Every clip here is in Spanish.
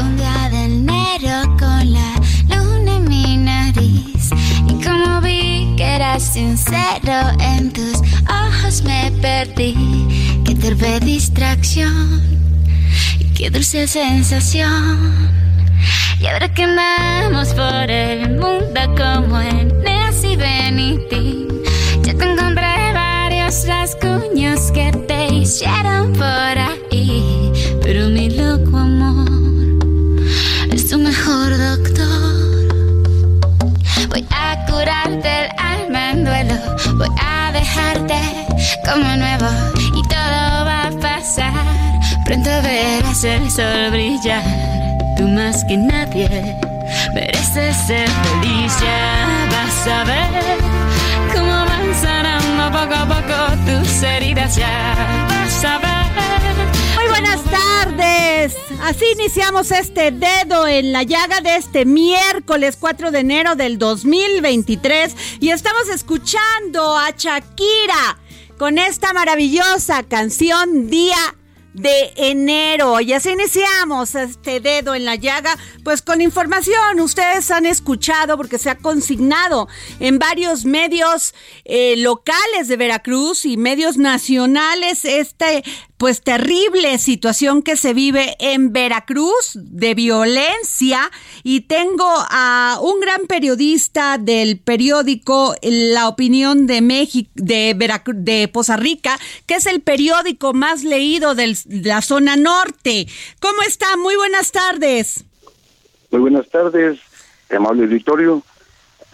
Un día de enero con la luna en mi nariz y como vi que eras sincero en tus ojos me perdí. Qué torpe distracción y qué dulce sensación. Y ahora que andamos por el mundo como en Nancy Benitín, ya te encontré varios rasguños que te hicieron por ahí, voy a dejarte como nuevo y todo va a pasar. Pronto verás el sol brillar, tú más que nadie mereces ser feliz. Ya vas a ver cómo van sanando poco a poco tus heridas. Ya vas a ver. Muy buenas tardes. Así iniciamos este dedo en la llaga de este miércoles 4 de enero del 2023 y estamos escuchando a Shakira con esta maravillosa canción Día de enero. Y así iniciamos este dedo en la llaga, pues con información. Ustedes han escuchado porque se ha consignado en varios medios eh, locales de Veracruz y medios nacionales este pues terrible situación que se vive en Veracruz de violencia y tengo a un gran periodista del periódico La Opinión de México de Veracruz de Poza Rica, que es el periódico más leído de la zona norte. ¿Cómo está? Muy buenas tardes. Muy buenas tardes, amable auditorio.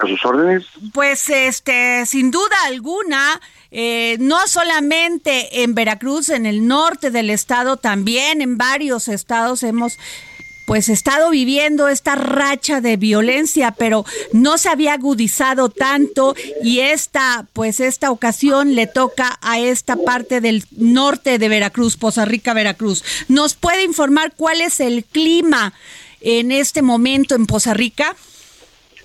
A sus órdenes. Pues este, sin duda alguna, eh, no solamente en Veracruz, en el norte del estado, también en varios estados hemos pues estado viviendo esta racha de violencia, pero no se había agudizado tanto y esta, pues esta ocasión le toca a esta parte del norte de Veracruz, Poza Rica, Veracruz. ¿Nos puede informar cuál es el clima en este momento en Poza Rica?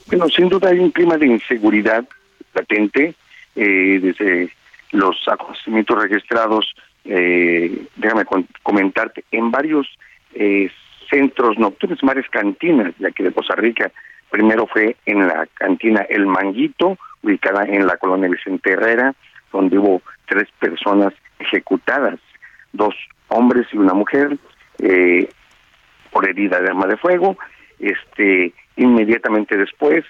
Bueno, sin duda hay un clima de inseguridad latente eh, desde los acontecimientos registrados. Eh, déjame comentarte, en varios eh, centros nocturnos, varias cantinas de aquí de Poza Rica. Primero fue en la cantina El Manguito, ubicada en la colonia Vicente Herrera, donde hubo tres personas ejecutadas, dos hombres y una mujer, por herida de arma de fuego. Este, inmediatamente después,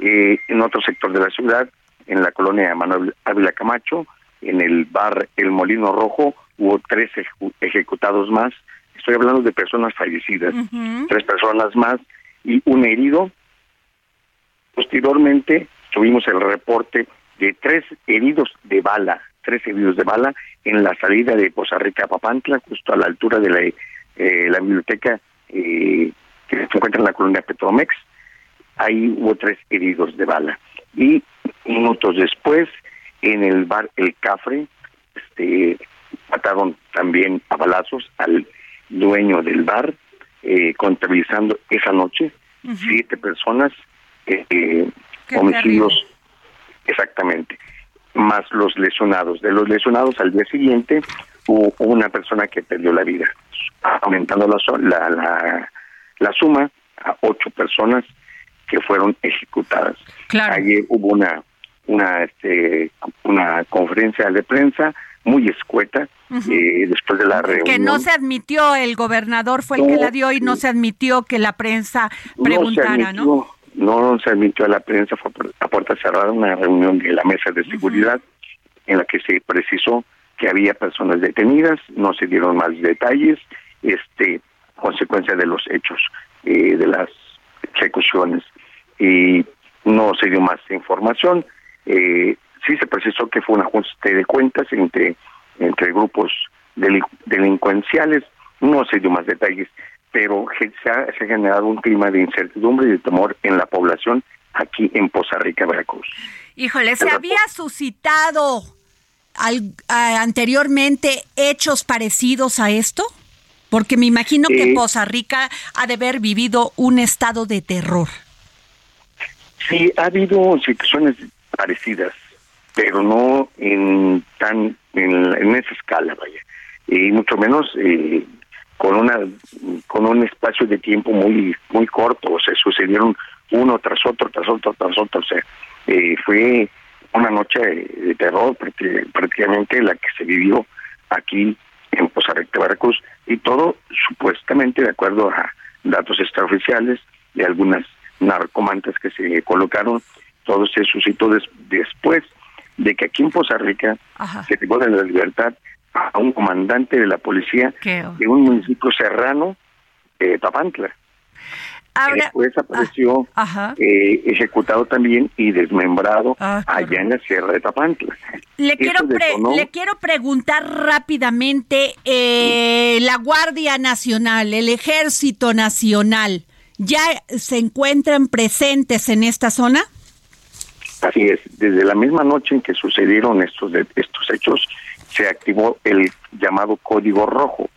eh, en otro sector de la ciudad, en la colonia Manuel Ávila Camacho, en el bar El Molino Rojo, hubo tres ejecutados más. Estoy hablando de personas fallecidas, tres personas más y un herido. Posteriormente tuvimos el reporte de tres heridos de bala, tres heridos de bala en la salida de Poza Rica Papantla, justo a la altura de la, eh, la biblioteca eh, que se encuentra en la colonia Petromex. Ahí hubo tres heridos de bala. Y minutos después, en el bar El Cafre, este, mataron también a balazos al dueño del bar, eh, contabilizando esa noche siete personas, eh, homicidios exactamente, más los lesionados. De los lesionados al día siguiente hubo una persona que perdió la vida, aumentando la, la, la, suma a ocho personas que fueron ejecutadas. Claro. Ayer hubo una una este, una conferencia de prensa muy escueta eh, después de la reunión. Que no se admitió, el gobernador fue el que la dio y no se admitió que la prensa preguntara, ¿no? No se admitió a la prensa, fue a puerta cerrada una reunión de la mesa de seguridad en la que se precisó que había personas detenidas, no se dieron más detalles, este consecuencia de los hechos eh, de las ejecuciones y no se dio más información. Eh, sí se precisó que fue un ajuste de cuentas entre entre grupos delincuenciales, no se dio más detalles, pero se ha, generado un clima de incertidumbre y de temor en la población aquí en Poza Rica, Veracruz. Híjole, ¿se había suscitado anteriormente hechos parecidos a esto? Porque me imagino que Poza Rica ha de haber vivido un estado de terror. Sí, ha habido situaciones parecidas, pero no en tan en, esa escala, vaya, y mucho menos eh, con una con un espacio de tiempo muy muy corto, o sea, sucedieron uno tras otro, tras otro, tras otro, o sea, eh, fue una noche de terror prácticamente la que se vivió aquí en Poza Rica, Veracruz, y todo supuestamente de acuerdo a datos extraoficiales de algunas narcomantas que se colocaron, todo se suscitó después de que aquí en Poza Rica se privó de la libertad a un comandante de la policía de un municipio serrano, de Tapantla. Después apareció ah, eh, ejecutado también y desmembrado ah, allá en la Sierra de Tapantla. Le quiero, le quiero preguntar rápidamente, eh, la Guardia Nacional, el Ejército Nacional, ¿ya se encuentran presentes en esta zona? Así es, desde la misma noche en que sucedieron estos estos hechos, se activó el llamado Código Rojo.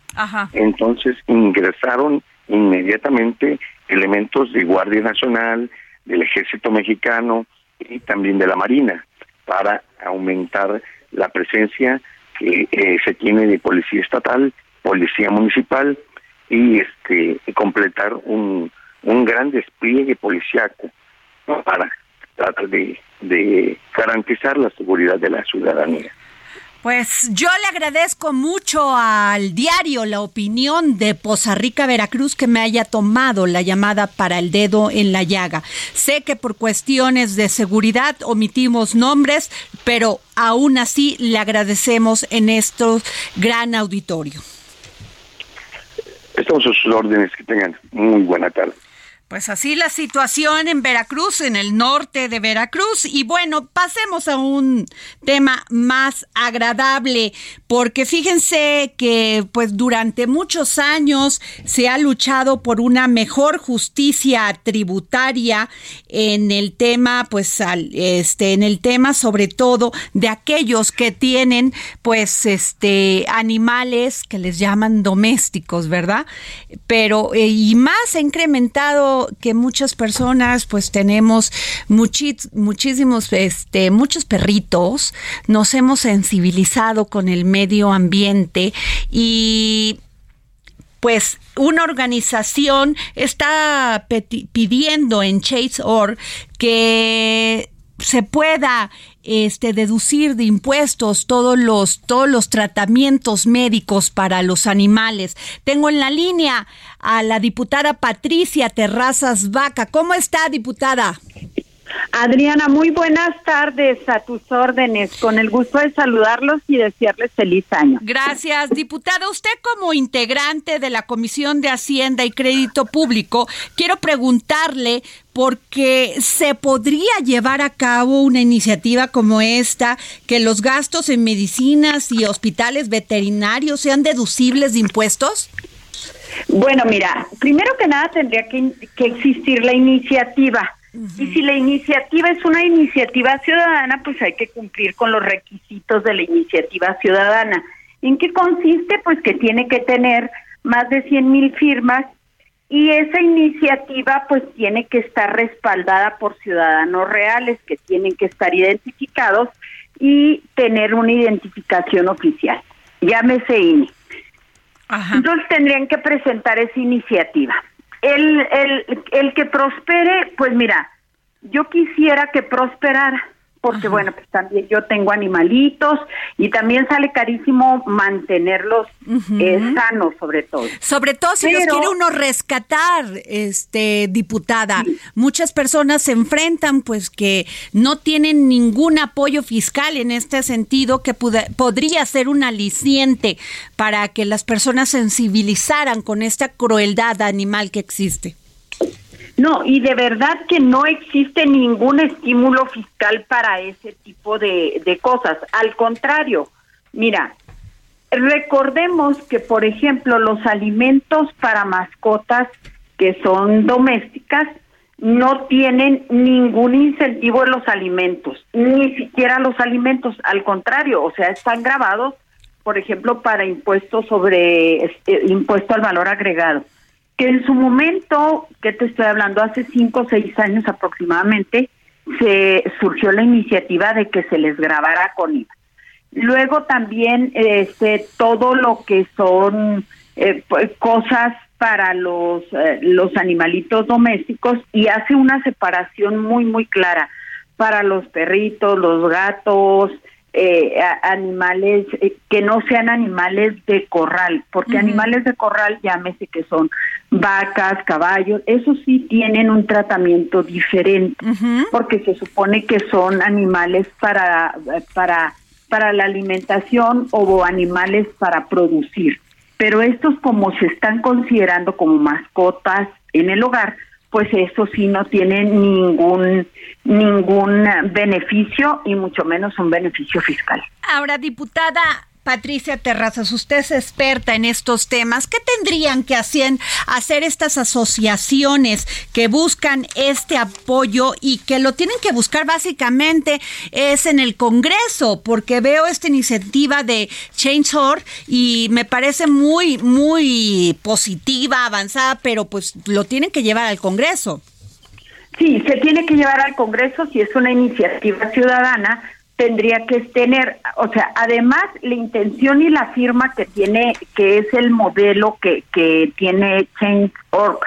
Entonces ingresaron inmediatamente elementos de Guardia Nacional, del Ejército Mexicano y también de la Marina para aumentar la presencia que eh, se tiene de policía estatal, policía municipal y este completar un, un gran despliegue policiaco para tratar de de garantizar la seguridad de la ciudadanía. Pues yo le agradezco mucho al diario La Opinión de Poza Rica, Veracruz, que me haya tomado la llamada para el dedo en la llaga. Sé que por cuestiones de seguridad omitimos nombres, pero aún así le agradecemos en este gran auditorio. Estamos a sus órdenes, que tengan muy buena tarde. Pues así la situación en Veracruz, en el norte de Veracruz. Y bueno, pasemos a un tema más agradable, porque fíjense que pues durante muchos años se ha luchado por una mejor justicia tributaria en el tema, pues este, en el tema sobre todo de aquellos que tienen pues este animales que les llaman domésticos, ¿verdad? Pero eh, y más ha incrementado que muchas personas pues tenemos muchísimos, este, muchos perritos, nos hemos sensibilizado con el medio ambiente y pues una organización está pidiendo en Chase Or que se pueda este, deducir de impuestos todos los, todos los tratamientos médicos para los animales. Tengo en la línea a la diputada Patricia Terrazas Vaca. ¿Cómo está, diputada? Adriana, muy buenas tardes a tus órdenes. Con el gusto de saludarlos y desearles feliz año. Gracias, diputada. Usted como integrante de la Comisión de Hacienda y Crédito Público, quiero preguntarle porque se podría llevar a cabo una iniciativa como esta, que los gastos en medicinas y hospitales veterinarios sean deducibles de impuestos. Bueno, mira, primero que nada tendría que, que existir la iniciativa y si la iniciativa es una iniciativa ciudadana, pues hay que cumplir con los requisitos de la iniciativa ciudadana. ¿En qué consiste? Pues que tiene que tener más de 100 mil firmas y esa iniciativa pues tiene que estar respaldada por ciudadanos reales que tienen que estar identificados y tener una identificación oficial. Llámese INE. Entonces tendrían que presentar esa iniciativa. El, el, el que prospere, pues mira, yo quisiera que prosperara, porque bueno, pues también yo tengo animalitos y también sale carísimo mantenerlos eh, sanos sobre todo. Sobre todo si los quiere uno rescatar, este diputada. Muchas personas se enfrentan pues que no tienen ningún apoyo fiscal en este sentido que podría ser un aliciente para que las personas sensibilizaran con esta crueldad animal que existe. No, y de verdad que no existe ningún estímulo fiscal para ese tipo de, de cosas. Al contrario, mira, recordemos que, por ejemplo, los alimentos para mascotas que son domésticas no tienen ningún incentivo en los alimentos, ni siquiera los alimentos, al contrario, o sea, están grabados, por ejemplo, para impuestos sobre este, impuesto al valor agregado que en su momento, que te estoy hablando, hace cinco o seis años aproximadamente, se surgió la iniciativa de que se les grabara con IVA. Luego también este todo lo que son eh, pues, cosas para los eh, los animalitos domésticos y hace una separación muy muy clara para los perritos, los gatos, eh, animales eh, que no sean animales de corral, porque animales de corral, llámese que son vacas, caballos, esos sí tienen un tratamiento diferente, porque se supone que son animales para, para, para la alimentación o animales para producir. Pero estos como se están considerando como mascotas en el hogar, pues eso sí no tiene ningún ningún beneficio y mucho menos un beneficio fiscal. Ahora, diputada, Patricia Terrazas, usted es experta en estos temas. ¿Qué tendrían que hacer, hacer estas asociaciones que buscan este apoyo y que lo tienen que buscar básicamente es en el Congreso? Porque veo esta iniciativa de Change.org y me parece muy, muy positiva, avanzada, pero pues lo tienen que llevar al Congreso. Sí, se tiene que llevar al Congreso si es una iniciativa ciudadana tendría que tener, o sea, además la intención y la firma que tiene, que es el modelo que, que tiene Change.org,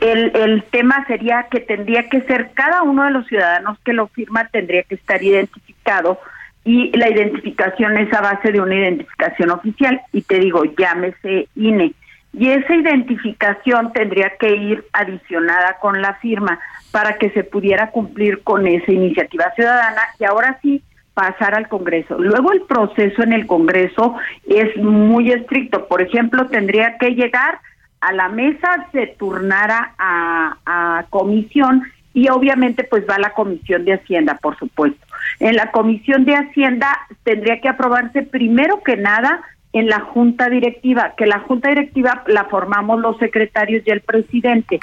el, el tema sería que tendría que ser cada uno de los ciudadanos que lo firma tendría que estar identificado y la identificación es a base de una identificación oficial. Y te digo, llámese INE. Y esa identificación tendría que ir adicionada con la firma para que se pudiera cumplir con esa iniciativa ciudadana. Y ahora sí pasar al Congreso. Luego el proceso en el Congreso es muy estricto. Por ejemplo, tendría que llegar a la mesa, se turnara a, comisión y obviamente pues va a la Comisión de Hacienda, por supuesto. En la Comisión de Hacienda tendría que aprobarse primero que nada en la Junta Directiva, que la Junta Directiva la formamos los secretarios y el presidente.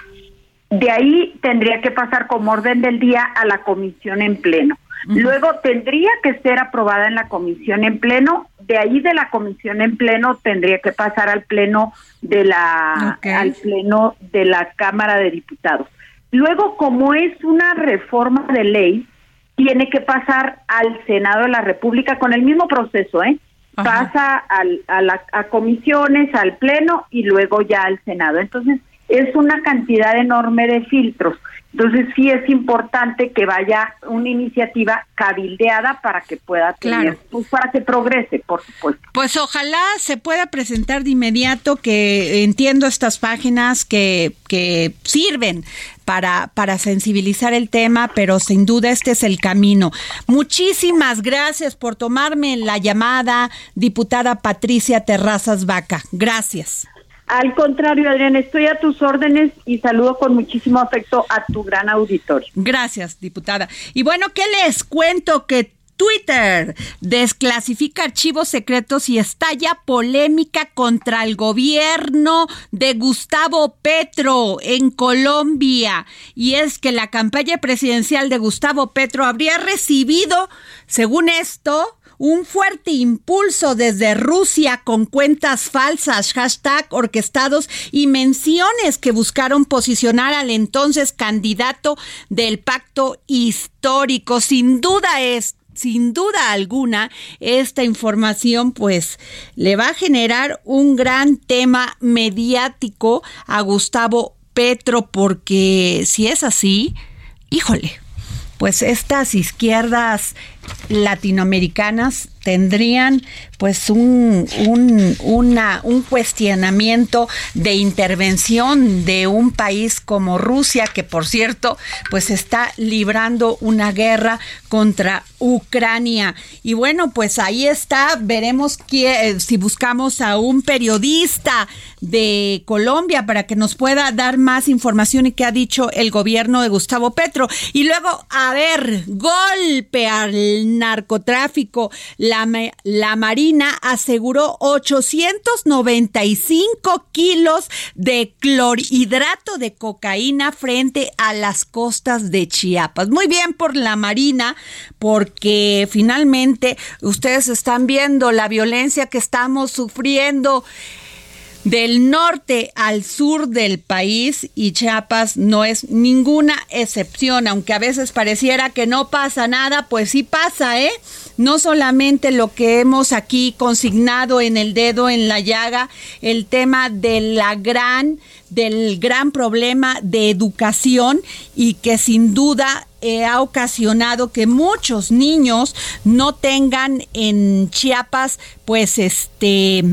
De ahí tendría que pasar como orden del día a la comisión en pleno. Luego tendría que ser aprobada en la comisión en pleno, de ahí de la comisión en pleno tendría que pasar al pleno de la al pleno de la Cámara de Diputados. Luego, como es una reforma de ley, tiene que pasar al Senado de la República con el mismo proceso, ¿eh? Pasa al, a, la, a comisiones, al pleno y luego ya al Senado. Entonces, es una cantidad enorme de filtros. Entonces sí es importante que vaya una iniciativa cabildeada para que pueda tener, pues para que progrese, por supuesto. Pues ojalá se pueda presentar de inmediato, que entiendo estas páginas que, que sirven para, para sensibilizar el tema, pero sin duda este es el camino. Muchísimas gracias por tomarme la llamada, diputada Patricia Terrazas Vaca. Gracias. Al contrario, Adrián, estoy a tus órdenes y saludo con muchísimo afecto a tu gran auditorio. Gracias, diputada. Y bueno, ¿qué les cuento? Que Twitter desclasifica archivos secretos y estalla polémica contra el gobierno de Gustavo Petro en Colombia. Y es que la campaña presidencial de Gustavo Petro habría recibido, según esto, un fuerte impulso desde Rusia con cuentas falsas, hashtag orquestados y menciones que buscaron posicionar al entonces candidato del pacto histórico. Sin duda es sin duda alguna, esta información pues le va a generar un gran tema mediático a Gustavo Petro porque si es así, híjole, pues estas izquierdas latinoamericanas tendrían pues un, un, un cuestionamiento de intervención de un país como Rusia, que por cierto, pues está librando una guerra contra Ucrania. Y bueno, pues ahí está, veremos que, si buscamos a un periodista de Colombia para que nos pueda dar más información y qué ha dicho el gobierno de Gustavo Petro. Y luego, a ver, golpe al narcotráfico, la, la Marina aseguró 895 kilos de clorhidrato de cocaína frente a las costas de Chiapas. Muy bien por la Marina, porque finalmente ustedes están viendo la violencia que estamos sufriendo del norte al sur del país y Chiapas no es ninguna excepción, aunque a veces pareciera que no pasa nada, pues sí pasa, ¿eh? No solamente lo que hemos aquí consignado en el dedo en la llaga, el tema de la gran del gran problema de educación y que sin duda eh, ha ocasionado que muchos niños no tengan en Chiapas, pues, este,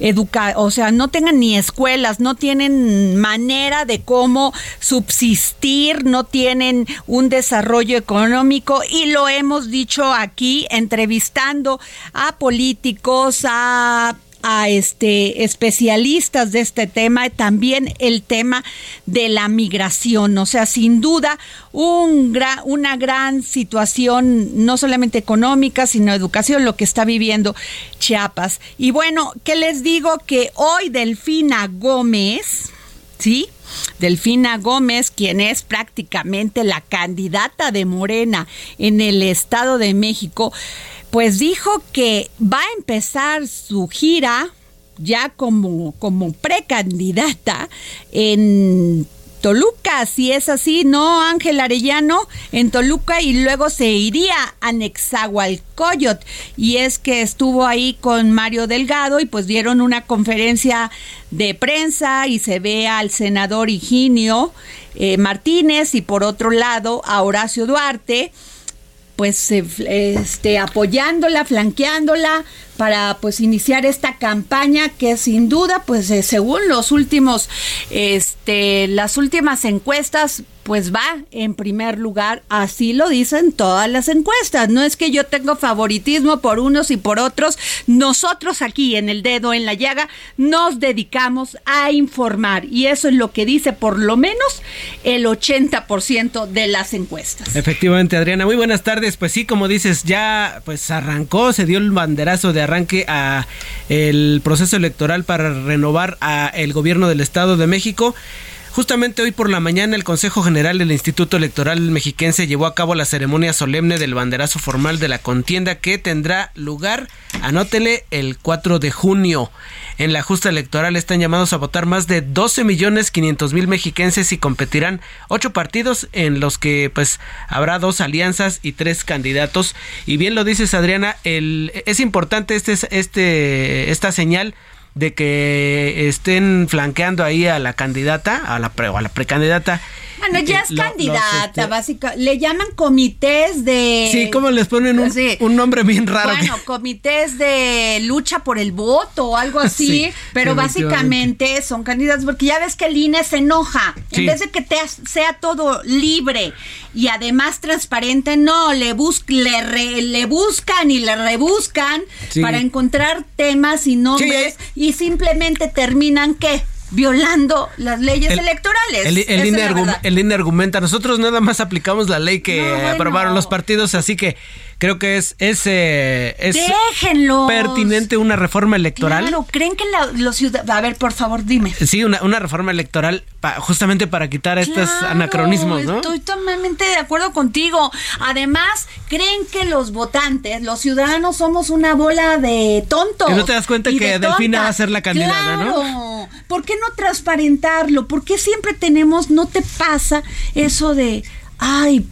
educa, o sea, no tengan ni escuelas, no tienen manera de cómo subsistir, no tienen un desarrollo económico. Y lo hemos dicho aquí entrevistando a políticos, a a este especialistas de este tema, también el tema de la migración, o sea, sin duda un una gran situación no solamente económica, sino educación lo que está viviendo Chiapas. Y bueno, ¿qué les digo que hoy Delfina Gómez, ¿sí? Delfina Gómez, quien es prácticamente la candidata de Morena en el Estado de México, pues dijo que va a empezar su gira ya como, como precandidata en Toluca, si es así, ¿no, Ángel Arellano? En Toluca y luego se iría a Nexahualcoyot. Y es que estuvo ahí con Mario Delgado y pues dieron una conferencia de prensa y se ve al senador Higinio eh, Martínez y por otro lado a Horacio Duarte pues este, apoyándola, flanqueándola para pues iniciar esta campaña que sin duda pues eh, según los últimos este las últimas encuestas pues va en primer lugar, así lo dicen todas las encuestas. No es que yo tengo favoritismo por unos y por otros. Nosotros aquí en el dedo en la llaga nos dedicamos a informar y eso es lo que dice por lo menos el 80% de las encuestas. Efectivamente, Adriana, muy buenas tardes. Pues sí, como dices, ya pues arrancó, se dio el banderazo de arranque a el proceso electoral para renovar a el gobierno del Estado de México. Justamente hoy por la mañana el Consejo General del Instituto Electoral Mexiquense llevó a cabo la ceremonia solemne del banderazo formal de la contienda que tendrá lugar, anótele, el 4 de junio. En la justa electoral están llamados a votar más de 12 millones 500 mil mexiquenses y competirán ocho partidos en los que pues habrá dos alianzas y tres candidatos. Y bien lo dices Adriana, el, es importante este, este, esta señal de que estén flanqueando ahí a la candidata, a la, pre, a la precandidata. Bueno, ya es candidata, este, básicamente. Le llaman comités de. Sí, como les ponen un, nombre bien raro. Bueno, comités de lucha por el voto o algo así, pero básicamente son candidatos, porque ya ves que el INE se enoja. En vez de que te, sea todo libre y además transparente, no, le, bus, le, le buscan y le rebuscan para encontrar temas y nombres y simplemente terminan que violando las leyes electorales. El, el, INE argumenta, nosotros nada más aplicamos la ley que aprobaron los partidos, así que creo que es, es, eh, pertinente una reforma electoral. Claro, creen que la- los ciudadanos... A ver, por favor, dime. Sí, una, una reforma electoral pa- justamente para quitar estos anacronismos, ¿no? Estoy totalmente de acuerdo contigo. Además, creen que los votantes, los ciudadanos, somos una bola de tontos. Que no te das cuenta que de Delfina tontas. va a ser la candidata, ¿no? Claro. ¿Por qué no transparentarlo? ¿Por qué siempre tenemos, no te pasa eso de, ay,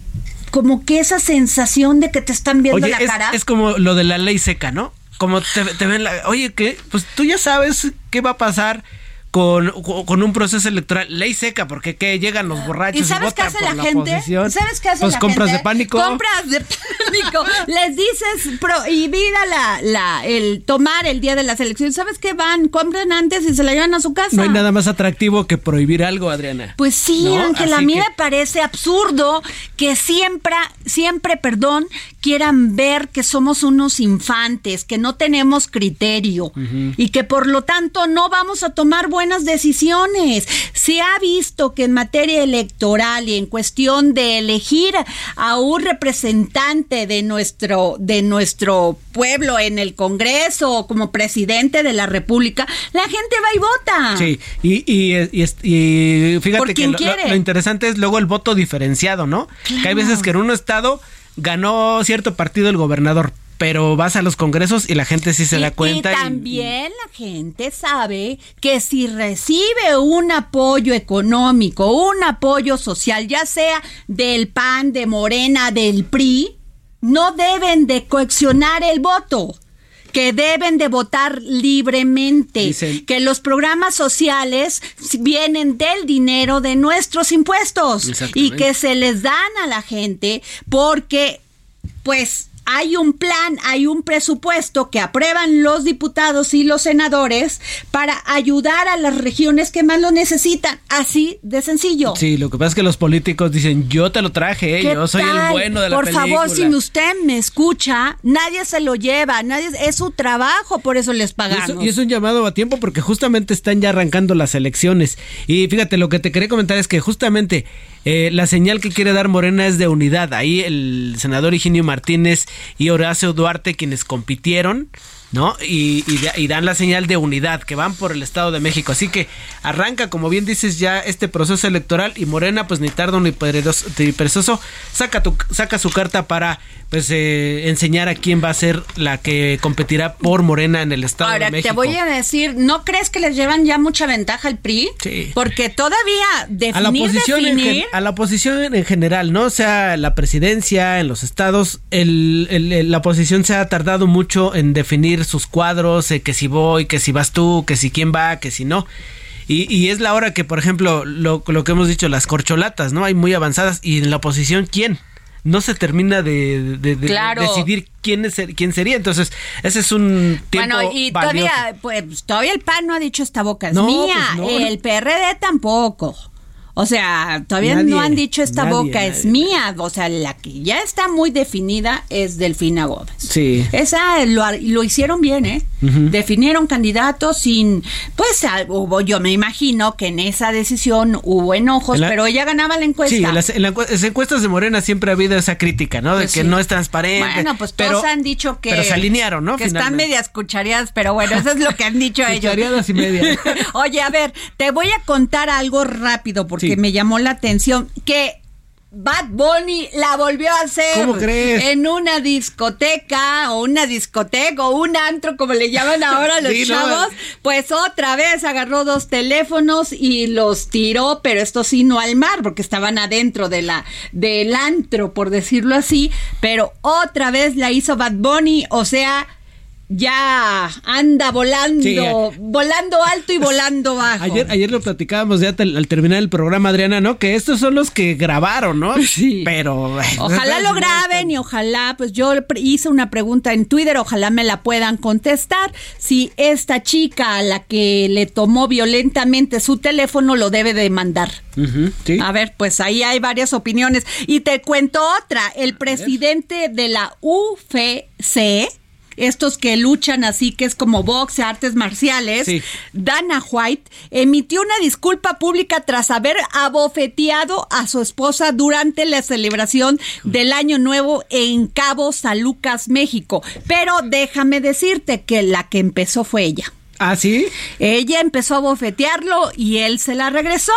como que esa sensación de que te están viendo Oye, la es, cara? es como lo de la ley seca, ¿no? Como te, te ven la... Oye, ¿qué? Pues tú ya sabes qué va a pasar con, con un proceso electoral. Ley seca, porque ¿qué? Llegan los borrachos ¿Y sabes qué votan hace por la gente? oposición. ¿Sabes qué hace Pues la compras gente? de pánico. Compras de pánico. Les dices prohibida la, la, el tomar el día de las elecciones. ¿Sabes qué van? Compran antes y se la llevan a su casa. No hay nada más atractivo que prohibir algo, Adriana. Pues sí, ¿No? Ángela, a Así mí que- me parece absurdo que siempre, siempre, perdón, quieran ver que somos unos infantes, que no tenemos criterio y que por lo tanto no vamos a tomar buenas decisiones. Se ha visto que en materia electoral y en cuestión de elegir a un representante de nuestro, de nuestro pueblo en el Congreso o como presidente de la República, la gente va y vota. Sí, y, y, y, fíjate ¿Por que lo interesante es luego el voto diferenciado, ¿no? Que hay veces que en un estado ganó cierto partido el gobernador, pero vas a los congresos y la gente sí se Y- da cuenta. Y y- también la gente sabe que si recibe un apoyo económico, un apoyo social, ya sea del PAN, de Morena, del PRI, no deben de coaccionar el voto que deben de votar libremente, Dicen- que los programas sociales vienen del dinero de nuestros impuestos y que se les dan a la gente porque pues hay un plan, hay un presupuesto que aprueban los diputados y los senadores para ayudar a las regiones que más lo necesitan. Así de sencillo. Sí, lo que pasa es que los políticos dicen, yo te lo traje, eh, ¿Qué yo soy el bueno de la Por película. favor, si usted me escucha, nadie se lo lleva, nadie es su trabajo, por eso les Y pagamos. es, y es un llamado a tiempo porque justamente están ya arrancando las elecciones. Y fíjate, lo que te quería comentar es que justamente eh, la señal que quiere dar Morena es de unidad. Ahí el senador Higinio Martínez y Horacio Duarte, quienes compitieron, ¿no? Y, y da- y dan la señal de unidad, que van por el Estado de México. Así que arranca, como bien dices, ya este proceso electoral y Morena, pues ni tardo ni perezoso, saca su carta para pues eh, enseñar a quién va a ser la que competirá por Morena en el Estado Ahora, de México. te voy a decir, ¿no crees que les llevan ya mucha ventaja al PRI? Sí. Porque todavía definir, a la oposición en definir, gen- a la oposición en general no o sea la presidencia en los estados el, el- el- la oposición se ha tardado mucho en definir sus cuadros eh, que si voy que si vas tú que si quién va que si no y, y es la hora que por ejemplo lo, lo que hemos dicho las corcholatas no hay muy avanzadas y en la oposición quién no se termina de, de- de- Claro. decidir quién es quién sería entonces ese es un tiempo Bueno, y valioso. todavía, pues, todavía el PAN no ha dicho esta boca es No, mía, pues no. el PRD tampoco. O sea, todavía Nadie, no han dicho esta nadie, boca es mía. O sea, la que ya está muy definida es Delfina Gómez. Sí. Esa lo, lo hicieron bien, ¿eh? Definieron candidatos sin, pues hubo, yo me imagino que en esa decisión hubo enojos, En la- pero ella ganaba la encuesta. Sí, en las, en las encuestas de Morena siempre ha habido esa crítica, ¿no? De Pues que sí. no es transparente. Bueno, pues pero, todos han dicho que. Pero se alinearon, ¿no? Que están medias cuchareadas, pero bueno, eso es lo que han dicho ellos. Cuchareadas y media. Oye, a ver, te voy a contar algo rápido porque Sí. me llamó la atención que. Bad Bunny la volvió a hacer ¿Cómo crees? en una discoteca o una discoteca o un antro como le llaman ahora los Sí, no. chavos, pues otra vez agarró dos teléfonos y los tiró, pero esto sí no al mar porque estaban adentro de la del antro por decirlo así, pero otra vez la hizo Bad Bunny, o sea, ya anda volando, Sí, volando alto y volando bajo. Ayer, ayer lo platicábamos ya al terminar el programa, Adriana, ¿no? Que estos son los que grabaron, ¿no? Sí. Pero. Ojalá lo graben y ojalá, pues yo hice una pregunta en Twitter, ojalá me la puedan contestar. Si esta chica a la que le tomó violentamente su teléfono lo debe demandar. Ujú, sí. A ver, pues ahí hay varias opiniones. Y te cuento otra. El presidente de la UFC, estos que luchan así, que es como boxe, artes marciales, Dana White, emitió una disculpa pública tras haber abofeteado a su esposa durante la celebración del Año Nuevo en Cabo San Lucas, México. Pero déjame decirte que la que empezó fue ella. ¿Ah, sí? Ella empezó a bofetearlo y él se la regresó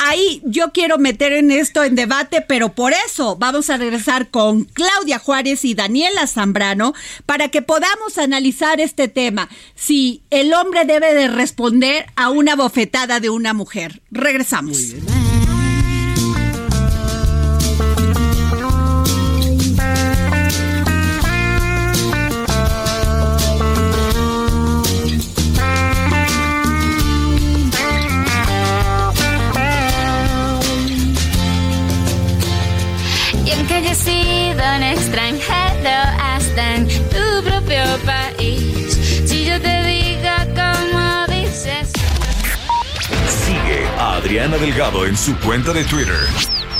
ahí yo quiero meter en esto en debate, pero por eso vamos a regresar con Claudia Juárez y Daniela Zambrano para que podamos analizar este tema. Si el hombre debe de responder a una bofetada de una mujer. Regresamos. Un extranjero hasta en tu propio país. Si yo te digo como dices. Sigue a Adriana Delgado en su cuenta de Twitter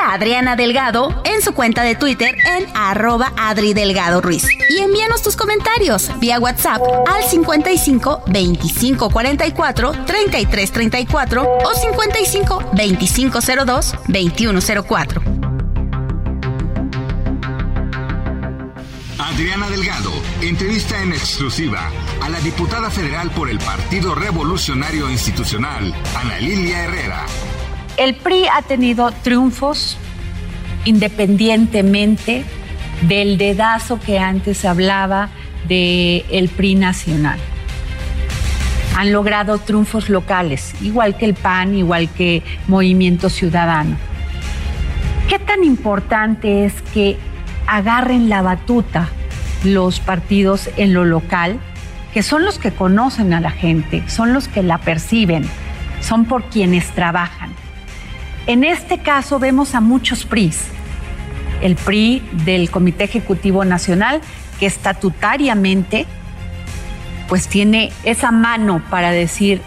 A Adriana Delgado en su cuenta de Twitter en arroba Adri Delgado Ruiz. Y envíanos tus comentarios vía WhatsApp al 55 25 44 33 34 o 55 25 02 21 04. Adriana Delgado, entrevista en exclusiva a la diputada federal por el Partido Revolucionario Institucional, Ana Lilia Herrera el PRI ha tenido triunfos independientemente del dedazo que antes hablaba del el PRI nacional. Han logrado triunfos locales, igual que el PAN, igual que Movimiento Ciudadano. ¿Qué tan importante es que agarren la batuta los partidos en lo local, que son los que conocen a la gente, son los que la perciben, son por quienes trabajan? En este caso vemos a muchos PRIs. El PRI del Comité Ejecutivo Nacional, que estatutariamente pues tiene esa mano para decir,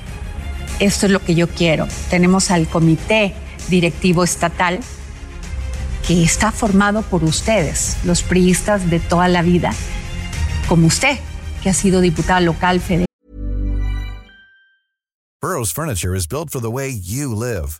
esto es lo que yo quiero. Tenemos al Comité Directivo Estatal, que está formado por ustedes, los priistas de toda la vida, como usted, que ha sido diputada local federal. Burroughs Furniture is built for the way you live.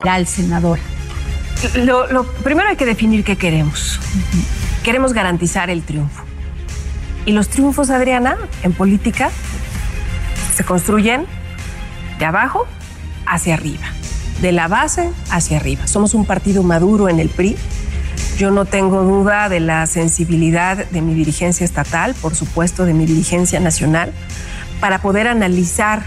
Al senador. Lo, primero hay que definir qué queremos. Queremos garantizar el triunfo. Y los triunfos, Adriana, en política se construyen de abajo hacia arriba, de la base hacia arriba. Somos un partido maduro en el PRI. Yo no tengo duda de la sensibilidad de mi dirigencia estatal, por supuesto de mi dirigencia nacional, para poder analizar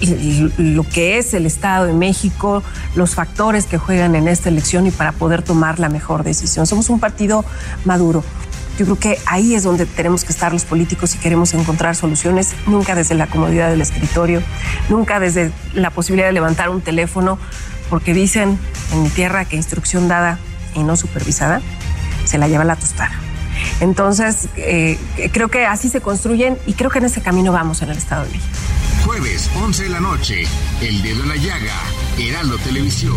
lo que es el Estado de México, los factores que juegan en esta elección y para poder tomar la mejor decisión. Somos un partido maduro. Yo creo que ahí es donde tenemos que estar los políticos si queremos encontrar soluciones, nunca desde la comodidad del escritorio, nunca desde la posibilidad de levantar un teléfono, porque dicen en mi tierra que instrucción dada y no supervisada se la lleva la tostada. Entonces, eh, creo que así se construyen y creo que en ese camino vamos en el Estado de México. Jueves, 11 de la noche, El Dedo en la Llaga, Heraldo Televisión.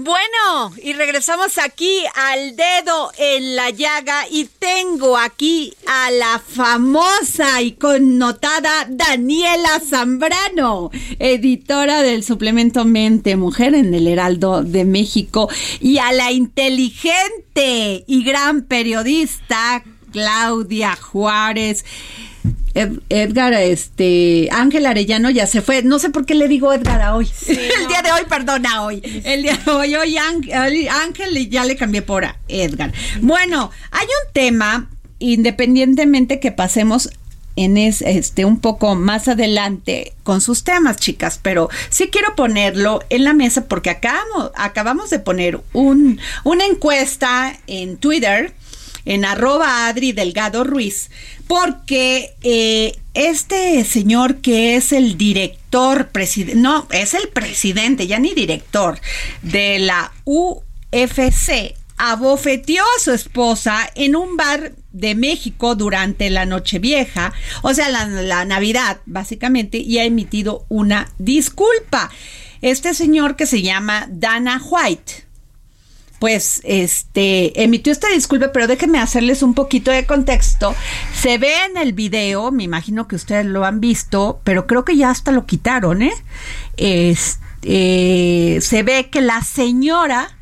Bueno, y regresamos aquí al dedo en la llaga y tengo aquí a la famosa y connotada Daniela Zambrano, editora del suplemento Mente Mujer en el Heraldo de México, y a la inteligente y gran periodista Claudia Juárez. Edgar, este, Ángel Arellano ya se fue. No sé por qué le digo Edgar a hoy. el día de hoy, perdona, hoy. El día de hoy, hoy Ángel ya le cambié por Edgar. Bueno, hay un tema, independientemente que pasemos en es, este un poco más adelante con sus temas, chicas, pero sí quiero ponerlo en la mesa porque acabamos, acabamos de poner un, una encuesta en Twitter en arroba Adri Delgado Ruiz, porque eh, este señor que es el director, no, es el presidente, ya ni director, de la UFC, abofeteó a su esposa en un bar de México durante la Nochevieja, o sea, la, la Navidad, básicamente, y ha emitido una disculpa. Este señor que se llama Dana White pues este emitió esta disculpa, pero déjenme hacerles un poquito de contexto. Se ve en el video, me imagino que ustedes lo han visto, pero creo que ya hasta lo quitaron, ¿eh? Este, se ve que la señora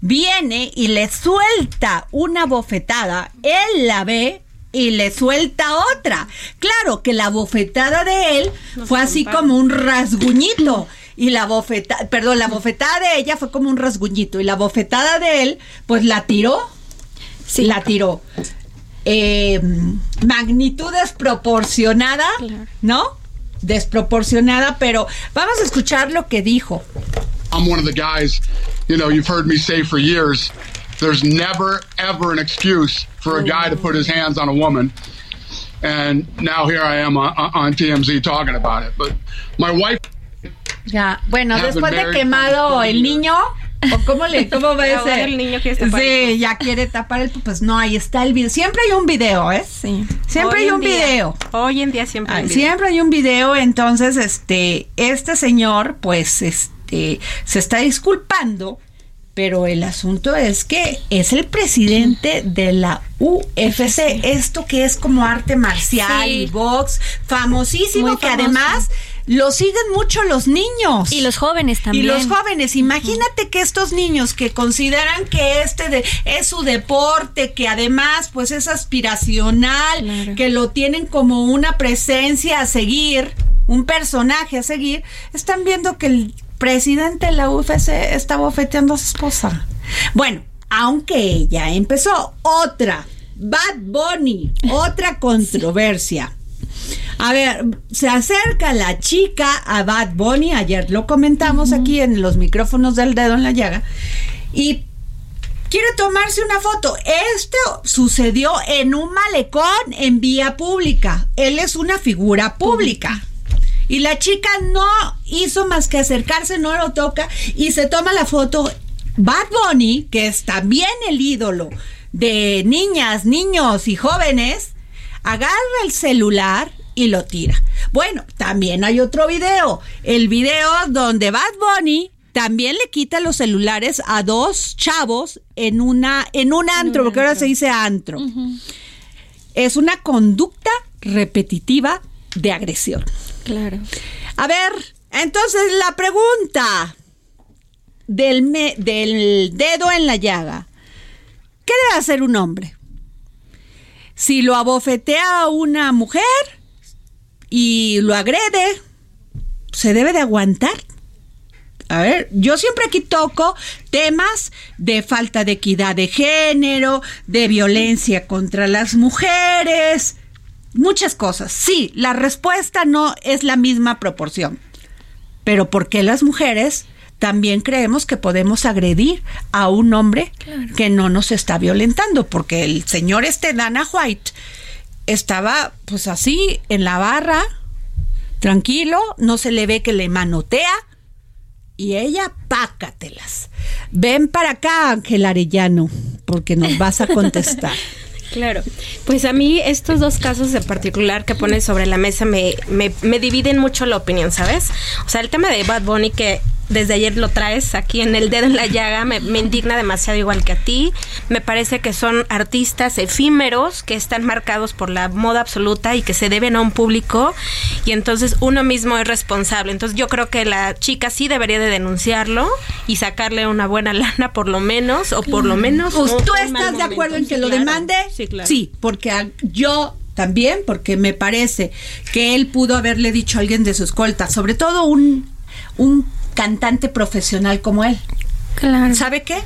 viene y le suelta una bofetada, él la ve y le suelta otra. Claro que la bofetada de él fue así como un rasguñito y la bofetada, perdón, la bofetada de ella fue como un rasguñito y la bofetada de él, pues la tiró, sí. la tiró. Eh, magnitud desproporcionada, ¿no? Desproporcionada, pero vamos a escuchar lo que dijo. I'm one of the guys, you know, you've heard me say for years, there's never, ever an excuse for a guy to put his hands on a woman. And now here I am on, on TMZ talking about it. But my wife ya, bueno, después de quemado el niño, ¿o cómo le cómo va ese? el niño quiere tapar Sí, ya quiere tapar el pues no, ahí está el video. Siempre hay un video, ¿eh? Sí. Siempre hay un video. Hoy en día siempre hay un video. Siempre hay un video, entonces este este señor pues este se está disculpando pero el asunto es que es el presidente de la UFC, esto que es como arte marcial y box, famosísimo, que además lo siguen mucho los niños. Y los jóvenes también. Y los jóvenes. Imagínate que estos niños que consideran que este es su deporte, que además pues es aspiracional, que lo tienen como una presencia a seguir, un personaje a seguir, están viendo que el presidente de la UFC está bofeteando a su esposa. Bueno, aunque ella empezó otra, Bad Bunny, otra controversia. A ver, se acerca la chica a Bad Bunny, ayer lo comentamos aquí en los micrófonos del dedo en la llaga, y quiere tomarse una foto. Esto sucedió en un malecón en vía pública. Él es una figura pública. Y la chica no hizo más que acercarse, no lo toca y se toma la foto. Bad Bunny, que es también el ídolo de niñas, niños y jóvenes, agarra el celular y lo tira. Bueno, también hay otro video, el video donde Bad Bunny también le quita los celulares a dos chavos en una en un antro, porque ahora se dice antro. Es una conducta repetitiva de agresión. Claro. A ver, entonces la pregunta del, del dedo en la llaga. ¿Qué debe hacer un hombre? Si lo abofetea una mujer y lo agrede, ¿se debe de aguantar? A ver, yo siempre aquí toco temas de falta de equidad de género, de violencia contra las mujeres, muchas cosas. Sí, la respuesta no es la misma proporción. Pero ¿por qué las mujeres también creemos que podemos agredir a un hombre que no nos está violentando? Porque el señor este Dana White estaba pues así en la barra, tranquilo, no se le ve que le manotea y ella pácatelas. Ven para acá, Ángel Arellano. porque nos vas a contestar. Claro, pues a mí estos dos casos en particular que pones sobre la mesa me, me, me dividen mucho la opinión, ¿sabes? O sea, el tema de Bad Bunny que desde ayer lo traes aquí en el dedo en la llaga, me, indigna demasiado igual que a ti. Me parece que son artistas efímeros que están marcados por la moda absoluta y que se deben a un público y entonces uno mismo es responsable. Entonces yo creo que la chica sí debería de denunciarlo y sacarle una buena lana por lo menos o por lo menos... Pues, ¿Tú estás de acuerdo en que lo demande? Sí, claro. Sí, porque yo también, porque me parece que él pudo haberle dicho a alguien de su escolta, sobre todo un, un cantante profesional como él. Claro. ¿Sabe qué?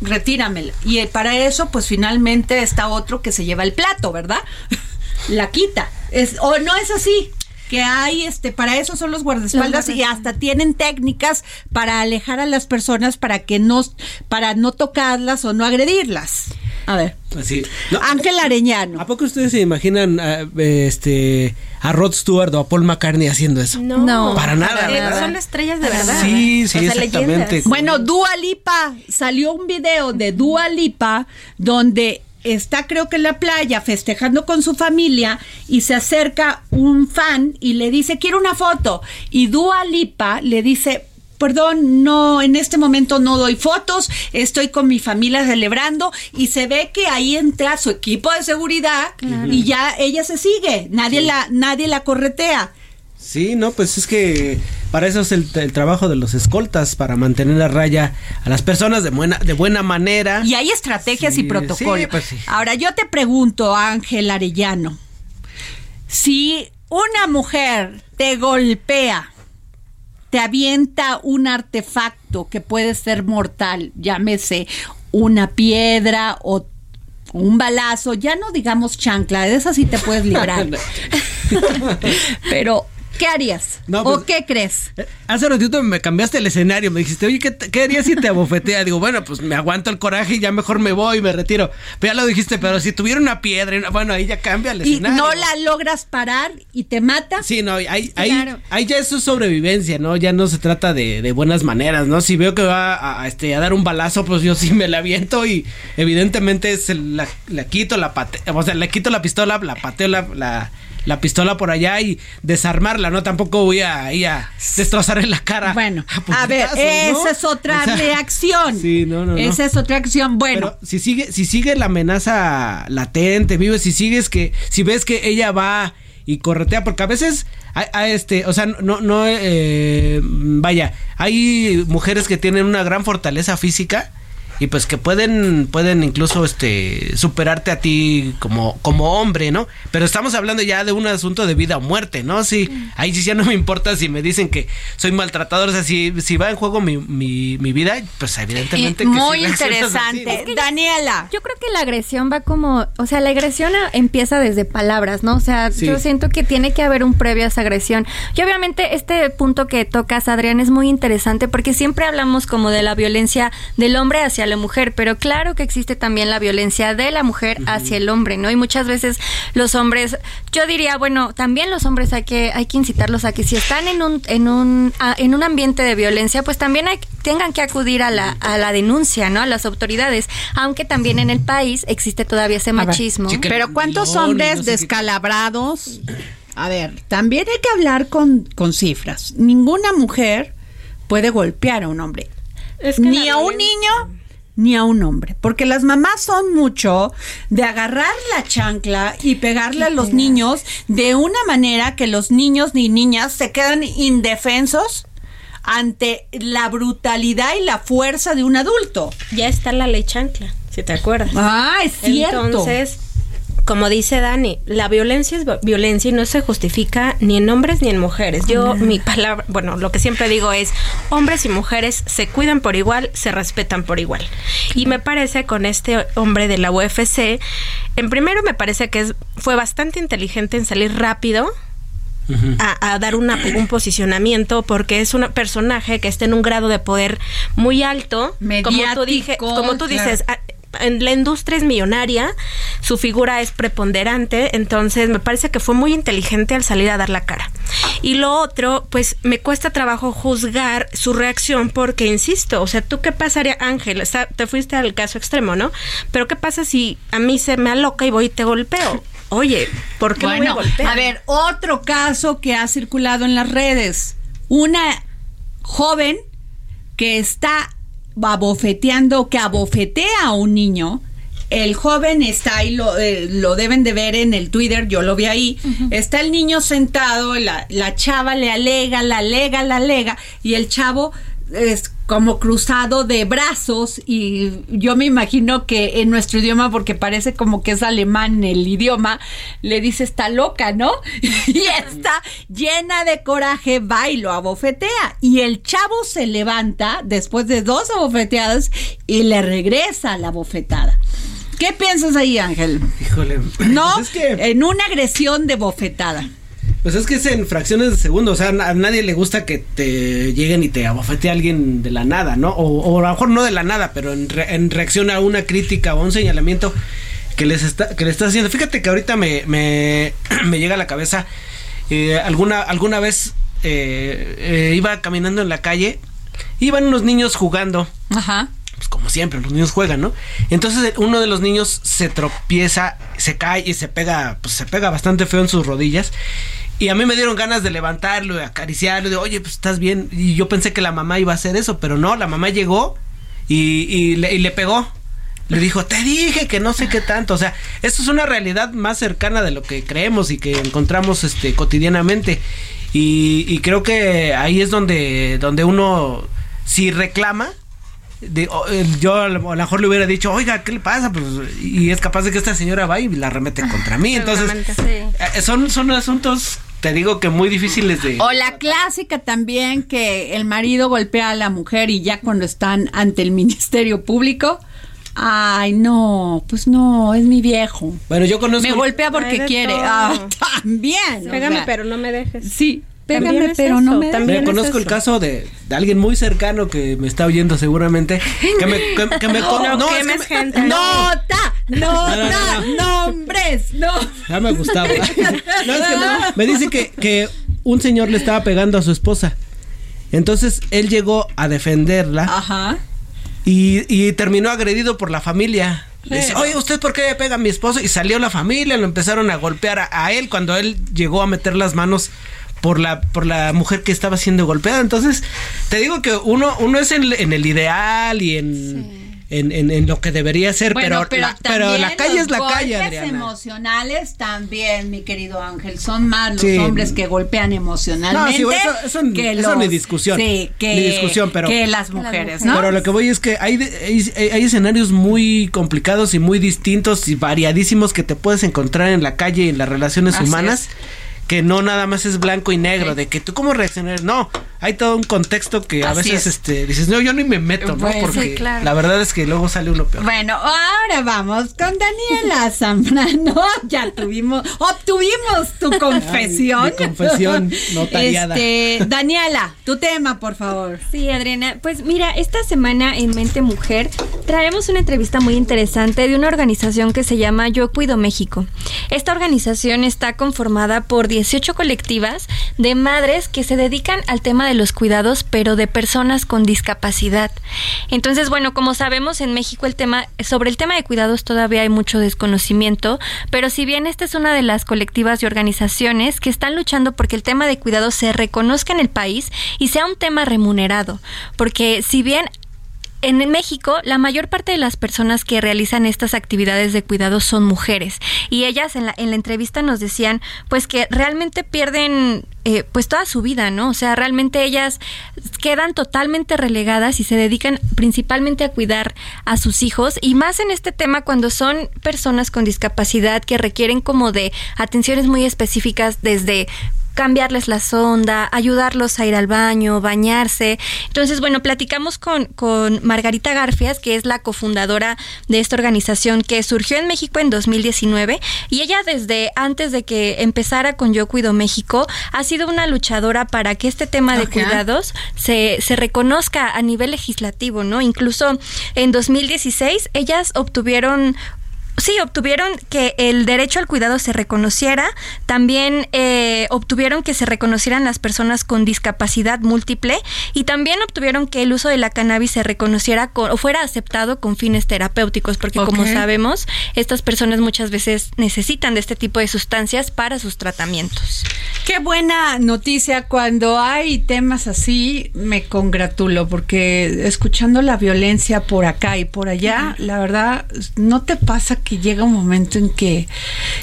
Retíramela. Y eh, para eso, pues finalmente está otro que se lleva el plato, ¿verdad? La quita. Es, o no es así que hay este para eso son los guardaespaldas y hasta tienen técnicas para alejar a las personas para que no para no tocarlas o no agredirlas. A ver. Así. Ángel Areñano. ¿A poco ustedes se imaginan a, este a Rod Stewart o a Paul McCartney haciendo eso? No. Para nada. Son estrellas de verdad. Sí, sí, exactamente. Bueno, Dua Lipa, salió un video de Dua Lipa donde está creo que en la playa festejando con su familia y se acerca un fan y le dice, quiero una foto. Y Dua Lipa le dice, perdón, no, en este momento no doy fotos, estoy con mi familia celebrando y se ve que ahí entra su equipo de seguridad y ya ella se sigue, nadie la, nadie la corretea. Sí, no, pues es que para eso es el, trabajo de los escoltas, para mantener a raya a las personas de buena, de buena manera. Y hay estrategias y protocolos. Pues Ahora yo te pregunto, Ángel Arellano, si una mujer te golpea, te avienta un artefacto que puede ser mortal, llámese una piedra o un balazo, ya no digamos chancla, de esa sí te puedes librar. Pero ¿Qué harías? ¿O pues, qué crees? Eh, hace ratito me cambiaste el escenario. Me dijiste, oye, ¿qué, harías si te abofetea? Digo, bueno, pues me aguanto el coraje y ya mejor me voy y me retiro. Pero ya lo dijiste, pero si tuviera una piedra, bueno, ahí ya cambia el escenario. ¿Y no la logras parar y te mata? Sí, no, ahí, ahí, ya eso es sobrevivencia, ¿no? Ya no se trata de, buenas maneras, ¿no? Si veo que va a, este, a dar un balazo, pues yo sí me la aviento y evidentemente se la, quito, la pateo, o sea, le quito la pistola, la pateo, la la pistola por allá y desarmarla, ¿no? Tampoco voy a ir a destrozarle la cara. Bueno, a, ver, esa es otra reacción. Sí, no, no, Esa es otra acción. Bueno, si sigue, si sigue la amenaza latente, vive, si sigues que, si ves que ella va y corretea, porque a veces a, este, o sea, no, no, eh, vaya, hay mujeres que tienen una gran fortaleza física y pues que pueden pueden incluso este superarte a ti como como hombre, ¿no? Pero estamos hablando ya de un asunto de vida o muerte, ¿no? Sí, ahí sí ya no me importa si me dicen que soy maltratador, o sea, si, si va en juego mi, mi, mi vida, pues evidentemente que muy interesante. Daniela, yo creo que la agresión va como, o sea, la agresión empieza desde palabras, ¿no? O sea, yo siento que tiene que haber un previo a esa agresión. Y obviamente este punto que tocas, Adrián, es muy interesante porque siempre hablamos como de la violencia del hombre hacia la mujer, pero claro que existe también la violencia de la mujer hacia el hombre, ¿no? Y muchas veces los hombres, yo diría, bueno, también los hombres hay que hay que incitarlos a que si están en un en un en un ambiente de violencia, pues también hay, tengan que acudir a la a la denuncia, ¿no? A las autoridades, aunque también en el país existe todavía ese machismo. pero ¿cuántos hombres descalabrados? A ver, también hay que hablar con, con cifras. Ninguna mujer puede golpear a un hombre. ni a un niño ni a un hombre, porque las mamás son mucho de agarrar la chancla y pegarle a los niños de una manera que los niños ni niñas se quedan indefensos ante la brutalidad y la fuerza de un adulto. Ya está la ley chancla, si te acuerdas. Ah, es cierto. Entonces, como dice Dani, la violencia es violencia y no se justifica ni en hombres ni en mujeres. Yo, mi palabra, bueno, lo que siempre digo es, hombres y mujeres se cuidan por igual, se respetan por igual. Y me parece con este hombre de la UFC, en primero me parece que es, fue bastante inteligente en salir rápido. A, dar una, un posicionamiento porque es un personaje que está en un grado de poder muy alto como tú, dije, como tú dices en la industria es millonaria, su figura es preponderante, entonces me parece que fue muy inteligente al salir a dar la cara. Y lo otro, pues me cuesta trabajo juzgar su reacción porque, insisto, o sea, ¿tú qué pasaría, Ángel? te fuiste al caso extremo, ¿no? Pero ¿qué pasa si a mí se me aloca y voy y te golpeo? Oye, ¿por qué bueno, me voy a golpear? A ver, otro caso que ha circulado en las redes. Una joven que está abofeteando, que abofetea a un niño. El joven está ahí, lo, eh, lo deben de ver en el Twitter, yo lo vi ahí. Está el niño sentado, la, la chava le alega, la alega, la alega, y el chavo es como cruzado de brazos y yo me imagino que en nuestro idioma, porque parece como que es alemán el idioma, le dice está loca, ¿no? y está llena de coraje, va y lo abofetea. Y el chavo se levanta después de dos abofeteadas y le regresa la bofetada. ¿Qué piensas ahí, Ángel? Híjole. No, pues en una agresión de bofetada. Pues es que es en fracciones de segundo, o sea, a nadie le gusta que te lleguen y te abofete a alguien de la nada, ¿no? O, a lo mejor no de la nada, pero en, reacción a una crítica o a un señalamiento que les está, que le estás haciendo. Fíjate que ahorita me, me, llega a la cabeza, eh, alguna, alguna vez eh, eh, iba caminando en la calle, iban unos niños jugando. Ajá pues como siempre, los niños juegan, ¿no? Entonces uno de los niños se tropieza, se cae y se pega, pues se pega bastante feo en sus rodillas. Y a mí me dieron ganas de levantarlo, de acariciarlo, de, oye, pues estás bien. Y yo pensé que la mamá iba a hacer eso, pero no, la mamá llegó y, le, pegó. Le dijo, te dije que no sé qué tanto. O sea, esto es una realidad más cercana de lo que creemos y que encontramos este, cotidianamente. Y, creo que ahí es donde, donde uno, si reclama, yo a lo mejor le hubiera dicho, oiga, ¿qué le pasa? Pues, y es capaz de que esta señora va y la remete contra mí. Entonces, eh, son, son asuntos te digo que muy difíciles de... O la clásica también que el marido golpea a la mujer y ya cuando están ante el Ministerio Público, ay no, pues no, es mi viejo. Bueno, yo conozco... Me golpea porque quiere. Ah, también. Pégame, pero no me dejes. Sí. Pégame, pero no me También conozco el caso de, alguien muy cercano que me está oyendo seguramente. Que me, que, me no, no, es que gente. Nota, nota, nombres, no. Ya me gustaba. no, es que no. Me dice que, que un señor le estaba pegando a su esposa. Entonces él llegó a defenderla. Ajá. Y, y terminó agredido por la familia. Le dice, oye, ¿usted por qué le pega a mi esposo? Y salió la familia, lo empezaron a golpear a, él cuando él llegó a meter las manos por la por la mujer que estaba siendo golpeada. Entonces, te digo que uno uno es en, en el ideal y en en, en, lo que debería ser, pero, pero, la, pero la calle es la calle, Adriana. emocionales también, mi querido Ángel, son más los hombres que golpean emocionalmente no, eso, eso, que eso ni discusión, sí, que, ni discusión, pero que las mujeres, ¿no? Pero lo que voy es que hay, hay, hay, escenarios muy complicados y muy distintos y variadísimos que te puedes encontrar en la calle y en las relaciones humanas que no nada más es blanco y negro, de que tú cómo reaccionar, no, hay todo un contexto que a veces este dices, no, yo ni me meto, ¿no? Porque la verdad es que luego sale uno peor. Bueno, ahora vamos con Daniela Zambrano, ya tuvimos, obtuvimos tu confesión. mi confesión notariada. Este, Daniela, tu tema, por favor. Sí, Adriana, pues mira, esta semana en Mente Mujer traemos una entrevista muy interesante de una organización que se llama Yo Cuido México. Esta organización está conformada por 18 colectivas de madres que se dedican al tema de los cuidados, pero de personas con discapacidad. Entonces, bueno, como sabemos en México el tema sobre el tema de cuidados todavía hay mucho desconocimiento, pero si bien esta es una de las colectivas y organizaciones que están luchando porque el tema de cuidados se reconozca en el país y sea un tema remunerado, porque si bien en México, la mayor parte de las personas que realizan estas actividades de cuidado son mujeres y ellas en la, en la entrevista nos decían pues que realmente pierden eh, pues toda su vida, ¿no? O sea, realmente ellas quedan totalmente relegadas y se dedican principalmente a cuidar a sus hijos y más en este tema cuando son personas con discapacidad que requieren como de atenciones muy específicas desde cambiarles la sonda, ayudarlos a ir al baño, bañarse. Entonces, bueno, platicamos con, con Margarita Garfias, que es la cofundadora de esta organización que surgió en México en 2019 y ella desde antes de que empezara con Yo Cuido México ha sido una luchadora para que este tema de cuidados se, se reconozca a nivel legislativo, ¿no? Incluso en 2016 ellas obtuvieron Sí, obtuvieron que el derecho al cuidado se reconociera, también eh, obtuvieron que se reconocieran las personas con discapacidad múltiple. Y también obtuvieron que el uso de la cannabis se reconociera o fuera aceptado con fines terapéuticos, porque como sabemos, estas personas muchas veces necesitan de este tipo de sustancias para sus tratamientos. Qué buena noticia. Cuando hay temas así, me congratulo, porque escuchando la violencia por acá y por allá, la verdad, no te pasa que llega un momento en que,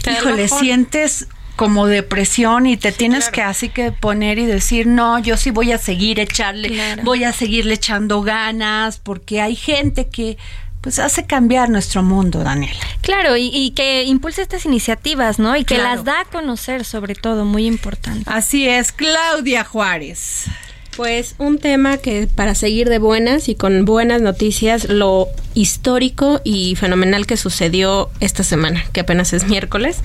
híjole, sientes como depresión y te tienes que así que poner y decir, no, yo sí voy a seguir echarle, voy a seguirle echando ganas, porque hay gente que pues hace cambiar nuestro mundo, Daniel. Claro, y, que impulsa estas iniciativas, ¿no? Y que las da a conocer, sobre todo, muy importante. Así es, Claudia Juárez. Pues un tema que para seguir de buenas y con buenas noticias, lo histórico y fenomenal que sucedió esta semana, que apenas es miércoles,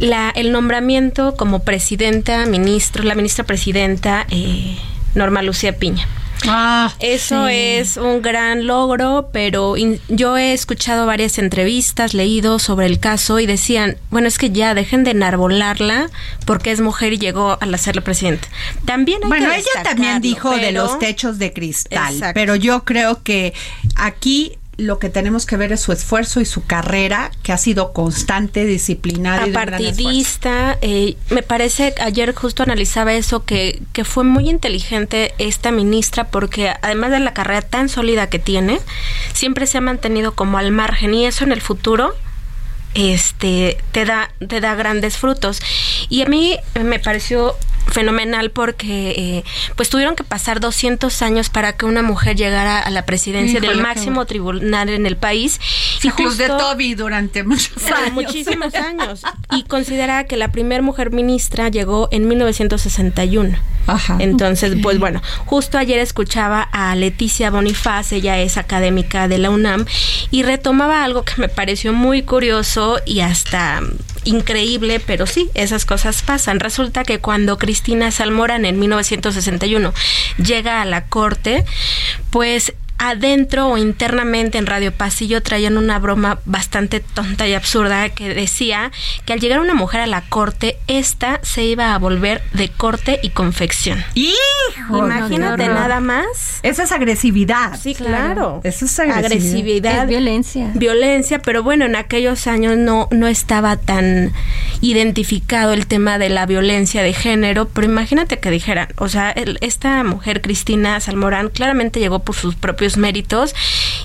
la, el nombramiento como presidenta, ministro, la ministra presidenta eh, Norma Lucía Piña. Ah, Eso es un gran logro, pero yo he escuchado varias entrevistas, leído sobre el caso y decían, bueno, es que ya dejen de enarbolarla porque es mujer y llegó a ser la presidenta. También hay Bueno, ella también dijo de los techos de cristal, pero yo creo que aquí lo que tenemos que ver es su esfuerzo y su carrera, que ha sido constante, disciplinada. Partidista, eh, me parece, ayer justo analizaba eso, que, que fue muy inteligente esta ministra, porque además de la carrera tan sólida que tiene, siempre se ha mantenido como al margen y eso en el futuro este te da te da grandes frutos. Y a mí me pareció fenomenal porque eh, pues tuvieron que pasar 200 años para que una mujer llegara a la presidencia del máximo tribunal en el país. Y justo de Toby durante muchos años. muchísimos años. Y considera que la primera mujer ministra llegó en 1961 Ajá. entonces pues bueno justo ayer escuchaba a Leticia Bonifaz ella es académica de la UNAM y retomaba algo que me pareció muy curioso y hasta increíble pero sí esas cosas pasan resulta que cuando Cristina Salmorán en 1961 llega a la corte, pues adentro o internamente en Radio Pasillo traían una broma bastante tonta y absurda que decía que al llegar una mujer a la corte, esta se iba a volver de corte y confección. ¡Hijo! Imagínate nada más. Esa es agresividad. Sí, claro. Eso es agresividad. Es violencia. Violencia, pero bueno, en aquellos años no, no estaba tan identificado el tema de la violencia de género, pero imagínate que dijeran, o sea, esta mujer Cristina Salmorán claramente llegó por sus propios méritos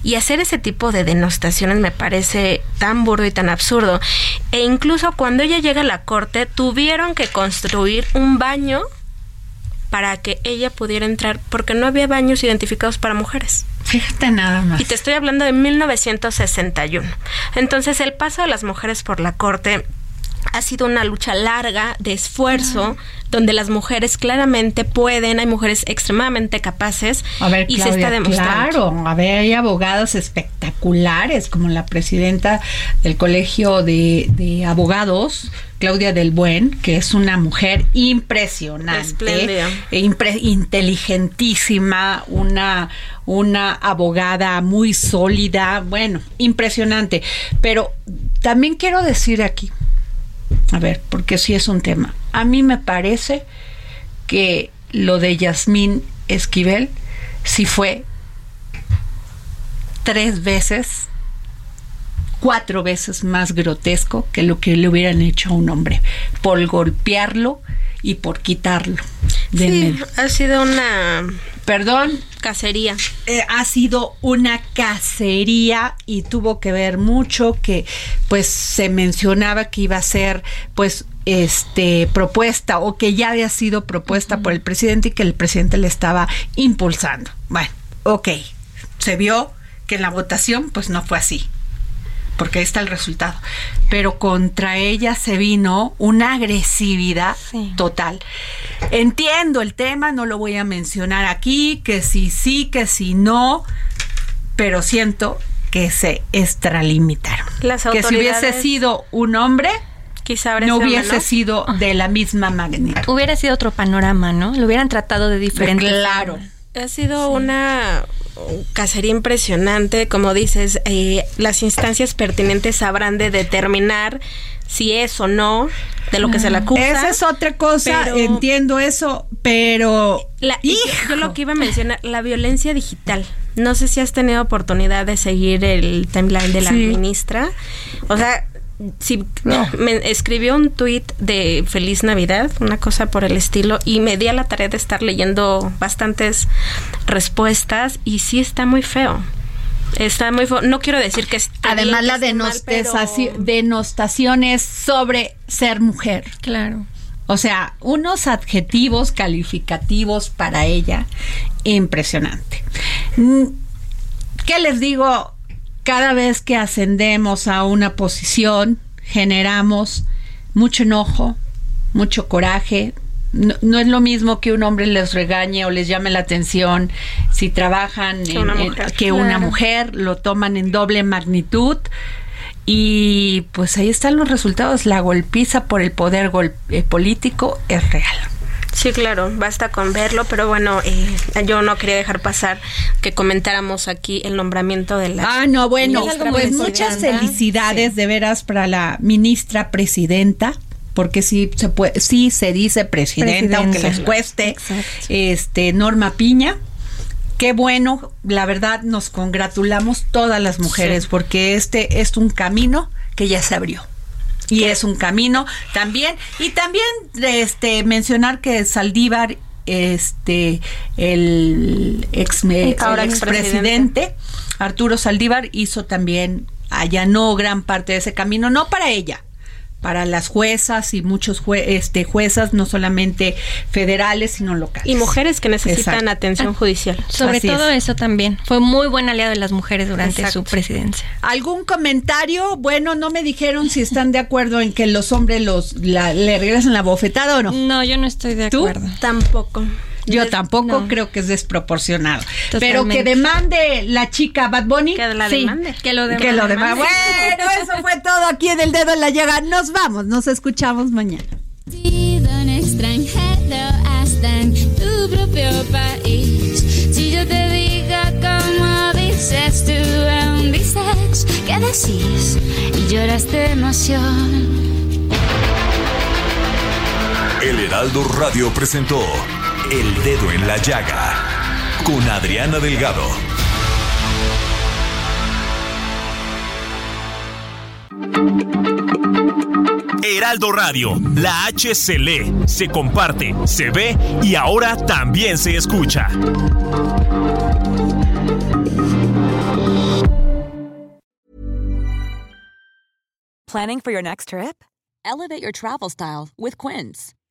y hacer ese tipo de denostaciones me parece tan burdo y tan absurdo. E incluso cuando ella llega a la corte tuvieron que construir un baño para que ella pudiera entrar porque no había baños identificados para mujeres. Fíjate nada más. Y te estoy hablando de 1961. Entonces el paso de las mujeres por la corte ha sido una lucha larga de esfuerzo donde las mujeres claramente pueden, hay mujeres extremadamente capaces y se está demostrando. Claro, a ver, hay abogados espectaculares como la presidenta del Colegio de, Abogados, Claudia del Buen, que es una mujer impresionante, e inteligentísima, una, una abogada muy sólida, bueno, impresionante. Pero también quiero decir aquí, a ver, porque sí es un tema. A mí me parece que lo de Yasmín Esquivel sí fue tres veces, cuatro veces más grotesco que lo que le hubieran hecho a un hombre, por golpearlo y por quitarlo. sí, ha sido una... Perdón. Cacería. Eh, ha sido una cacería y tuvo que ver mucho que pues se mencionaba que iba a ser pues este propuesta o que ya había sido propuesta por el presidente y que el presidente le estaba impulsando. Bueno, ok, se vio que en la votación pues no fue así porque ahí está el resultado. Pero contra ella se vino una agresividad total. Entiendo el tema, no lo voy a mencionar aquí, que si sí, que si no, pero siento que se extralimitaron. que si hubiese sido un hombre, quizá no hubiese sido de la misma magnitud. Hubiera sido otro panorama, ¿no? Lo hubieran tratado de diferente. Claro. Ha sido una cacería impresionante, como dices, eh, las instancias pertinentes sabrán de determinar si es o no de lo que se le acusa. Esa es otra cosa, entiendo eso, pero la, yo lo que iba a mencionar, la violencia digital. No sé si has tenido oportunidad de seguir el timeline de la ministra. O sea, si me escribió un tuit de Feliz Navidad, una cosa por el estilo, y me di a la tarea de estar leyendo bastantes respuestas y sí está muy feo. Está muy feo. No quiero decir que Además, la denostación es sobre ser mujer. Claro. O sea, unos adjetivos calificativos para ella impresionante. Mm, ¿Qué les digo? Cada vez que ascendemos a una posición, generamos mucho enojo, mucho coraje. No, es lo mismo que un hombre les regañe o les llame la atención si trabajan que, una, mujer. que una mujer, lo toman en doble magnitud. Y pues ahí están los resultados. La golpiza por el poder eh, político es real. Sí, claro, basta con verlo, pero bueno, eh, yo no quería dejar pasar que comentáramos aquí el nombramiento de la... Ah, no, bueno, pues muchas felicidades de veras para la ministra presidenta porque sí se puede, sí se dice presidenta, aunque les cueste, este Norma Piña. Qué bueno, la verdad nos congratulamos todas las mujeres porque este es un camino que ya se abrió y es un camino también. Y también este mencionar que Saldívar este el ex, expresidente Arturo Saldívar hizo también allanó gran parte de ese camino no para ella para las juezas y muchos este, juezas, no solamente federales, sino locales. Y mujeres que necesitan atención ah, judicial. Sobre todo eso también. Fue muy buen aliado de las mujeres durante su presidencia. ¿Algún comentario? Bueno, no me dijeron si están de acuerdo en que los hombres los le regresan la bofetada o no. No, yo no estoy de acuerdo. Tampoco. Yo tampoco creo que es desproporcionado. Pero que demande la chica Bad Bunny. Que la demande. Que lo demande. Que lo demande. Bueno, eso fue todo aquí en el dedo en la llaga. Nos vamos, nos escuchamos mañana. En extranjero hasta en tu propio país. Si yo te digo como dices tú un dices ¿qué decís? Y lloras de emoción. El Heraldo Radio presentó el Dedo en la Llaga con Adriana Delgado. Heraldo Radio, la H se lee, se comparte, se ve y ahora también se escucha. Planning for your next trip? Elevate your travel style with Quince.